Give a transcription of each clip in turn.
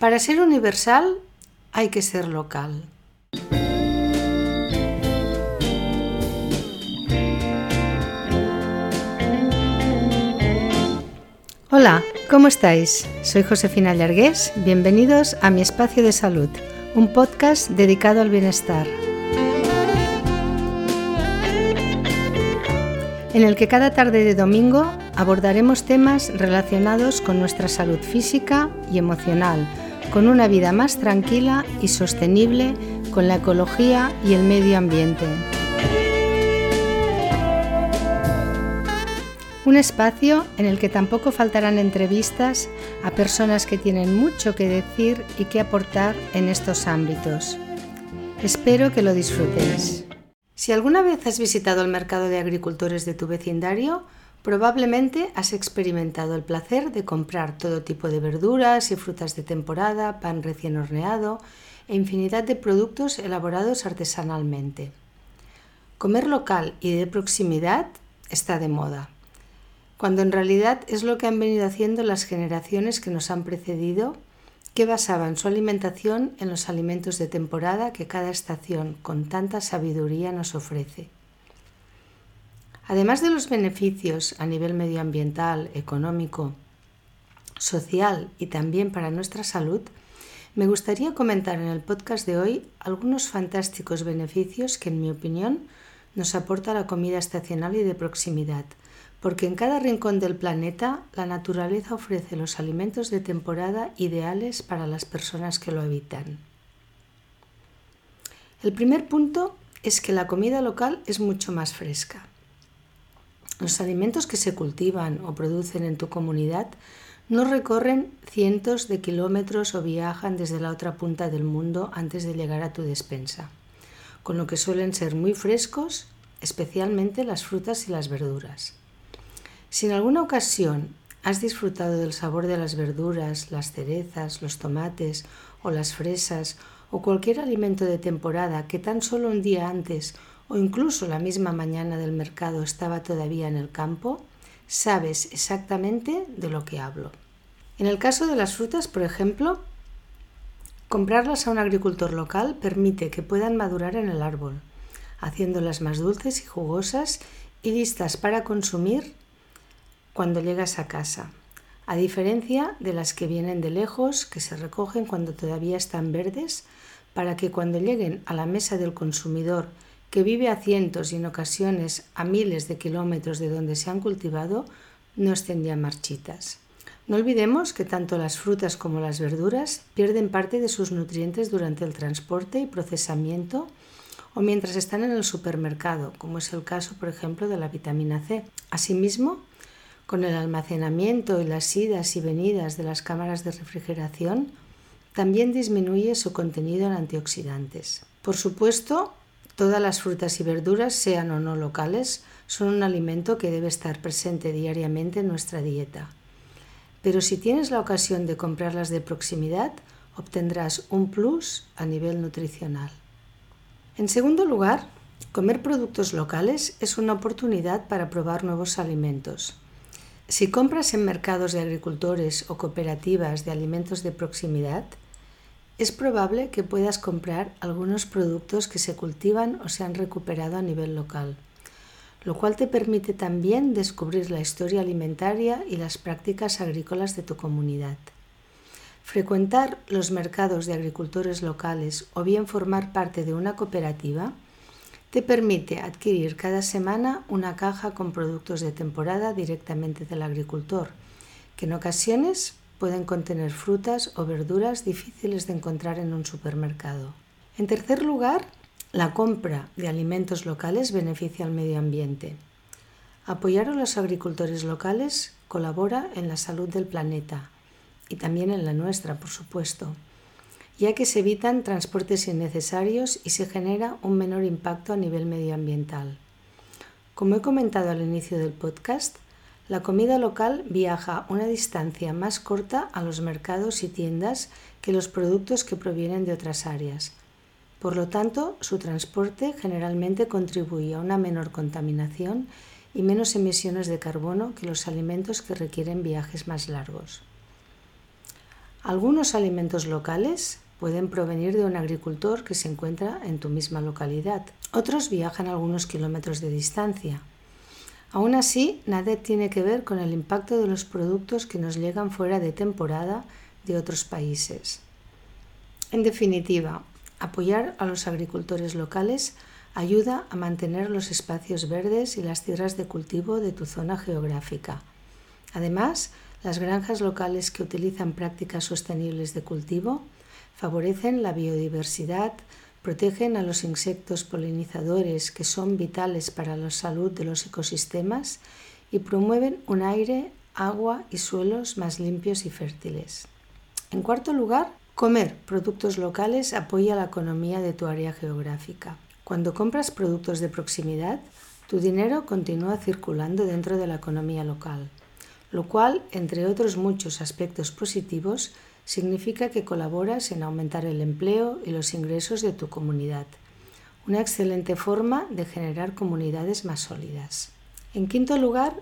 Para ser universal hay que ser local. Hola, ¿cómo estáis? Soy Josefina Llargués. Bienvenidos a Mi Espacio de Salud, un podcast dedicado al bienestar. En el que cada tarde de domingo abordaremos temas relacionados con nuestra salud física y emocional con una vida más tranquila y sostenible con la ecología y el medio ambiente. Un espacio en el que tampoco faltarán entrevistas a personas que tienen mucho que decir y que aportar en estos ámbitos. Espero que lo disfrutéis. Si alguna vez has visitado el mercado de agricultores de tu vecindario, Probablemente has experimentado el placer de comprar todo tipo de verduras y frutas de temporada, pan recién horneado e infinidad de productos elaborados artesanalmente. Comer local y de proximidad está de moda, cuando en realidad es lo que han venido haciendo las generaciones que nos han precedido, que basaban su alimentación en los alimentos de temporada que cada estación con tanta sabiduría nos ofrece. Además de los beneficios a nivel medioambiental, económico, social y también para nuestra salud, me gustaría comentar en el podcast de hoy algunos fantásticos beneficios que, en mi opinión, nos aporta la comida estacional y de proximidad, porque en cada rincón del planeta la naturaleza ofrece los alimentos de temporada ideales para las personas que lo habitan. El primer punto es que la comida local es mucho más fresca. Los alimentos que se cultivan o producen en tu comunidad no recorren cientos de kilómetros o viajan desde la otra punta del mundo antes de llegar a tu despensa, con lo que suelen ser muy frescos, especialmente las frutas y las verduras. Si en alguna ocasión has disfrutado del sabor de las verduras, las cerezas, los tomates o las fresas o cualquier alimento de temporada que tan solo un día antes o incluso la misma mañana del mercado estaba todavía en el campo, sabes exactamente de lo que hablo. En el caso de las frutas, por ejemplo, comprarlas a un agricultor local permite que puedan madurar en el árbol, haciéndolas más dulces y jugosas y listas para consumir cuando llegas a casa, a diferencia de las que vienen de lejos, que se recogen cuando todavía están verdes, para que cuando lleguen a la mesa del consumidor que vive a cientos y en ocasiones a miles de kilómetros de donde se han cultivado, no estén ya marchitas. No olvidemos que tanto las frutas como las verduras pierden parte de sus nutrientes durante el transporte y procesamiento o mientras están en el supermercado, como es el caso, por ejemplo, de la vitamina C. Asimismo, con el almacenamiento y las idas y venidas de las cámaras de refrigeración, también disminuye su contenido en antioxidantes. Por supuesto, Todas las frutas y verduras, sean o no locales, son un alimento que debe estar presente diariamente en nuestra dieta. Pero si tienes la ocasión de comprarlas de proximidad, obtendrás un plus a nivel nutricional. En segundo lugar, comer productos locales es una oportunidad para probar nuevos alimentos. Si compras en mercados de agricultores o cooperativas de alimentos de proximidad, es probable que puedas comprar algunos productos que se cultivan o se han recuperado a nivel local, lo cual te permite también descubrir la historia alimentaria y las prácticas agrícolas de tu comunidad. Frecuentar los mercados de agricultores locales o bien formar parte de una cooperativa te permite adquirir cada semana una caja con productos de temporada directamente del agricultor, que en ocasiones pueden contener frutas o verduras difíciles de encontrar en un supermercado. En tercer lugar, la compra de alimentos locales beneficia al medio ambiente. Apoyar a los agricultores locales colabora en la salud del planeta y también en la nuestra, por supuesto, ya que se evitan transportes innecesarios y se genera un menor impacto a nivel medioambiental. Como he comentado al inicio del podcast, la comida local viaja una distancia más corta a los mercados y tiendas que los productos que provienen de otras áreas. Por lo tanto, su transporte generalmente contribuye a una menor contaminación y menos emisiones de carbono que los alimentos que requieren viajes más largos. Algunos alimentos locales pueden provenir de un agricultor que se encuentra en tu misma localidad. Otros viajan algunos kilómetros de distancia. Aún así, nada tiene que ver con el impacto de los productos que nos llegan fuera de temporada de otros países. En definitiva, apoyar a los agricultores locales ayuda a mantener los espacios verdes y las tierras de cultivo de tu zona geográfica. Además, las granjas locales que utilizan prácticas sostenibles de cultivo favorecen la biodiversidad, protegen a los insectos polinizadores que son vitales para la salud de los ecosistemas y promueven un aire, agua y suelos más limpios y fértiles. En cuarto lugar, comer productos locales apoya la economía de tu área geográfica. Cuando compras productos de proximidad, tu dinero continúa circulando dentro de la economía local, lo cual, entre otros muchos aspectos positivos, significa que colaboras en aumentar el empleo y los ingresos de tu comunidad. Una excelente forma de generar comunidades más sólidas. En quinto lugar,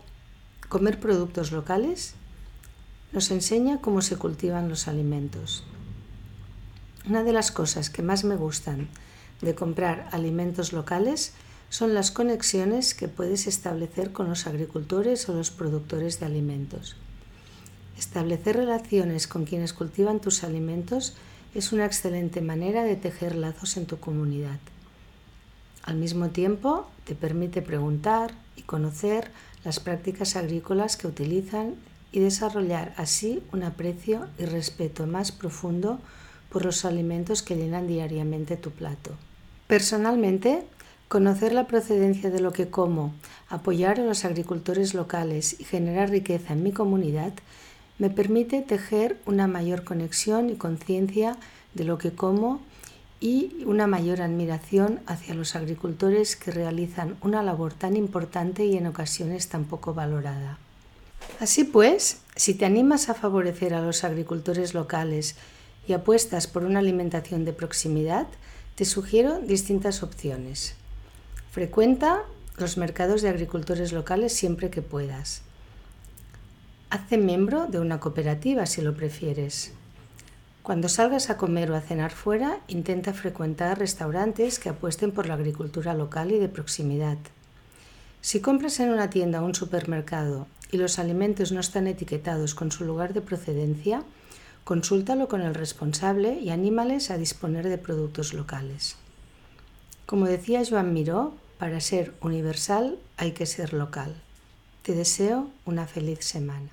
comer productos locales nos enseña cómo se cultivan los alimentos. Una de las cosas que más me gustan de comprar alimentos locales son las conexiones que puedes establecer con los agricultores o los productores de alimentos. Establecer relaciones con quienes cultivan tus alimentos es una excelente manera de tejer lazos en tu comunidad. Al mismo tiempo, te permite preguntar y conocer las prácticas agrícolas que utilizan y desarrollar así un aprecio y respeto más profundo por los alimentos que llenan diariamente tu plato. Personalmente, conocer la procedencia de lo que como, apoyar a los agricultores locales y generar riqueza en mi comunidad me permite tejer una mayor conexión y conciencia de lo que como y una mayor admiración hacia los agricultores que realizan una labor tan importante y en ocasiones tan poco valorada. Así pues, si te animas a favorecer a los agricultores locales y apuestas por una alimentación de proximidad, te sugiero distintas opciones. Frecuenta los mercados de agricultores locales siempre que puedas. Hazte miembro de una cooperativa si lo prefieres. Cuando salgas a comer o a cenar fuera, intenta frecuentar restaurantes que apuesten por la agricultura local y de proximidad. Si compras en una tienda o un supermercado y los alimentos no están etiquetados con su lugar de procedencia, consúltalo con el responsable y anímales a disponer de productos locales. Como decía Joan Miró, para ser universal hay que ser local. Te deseo una feliz semana.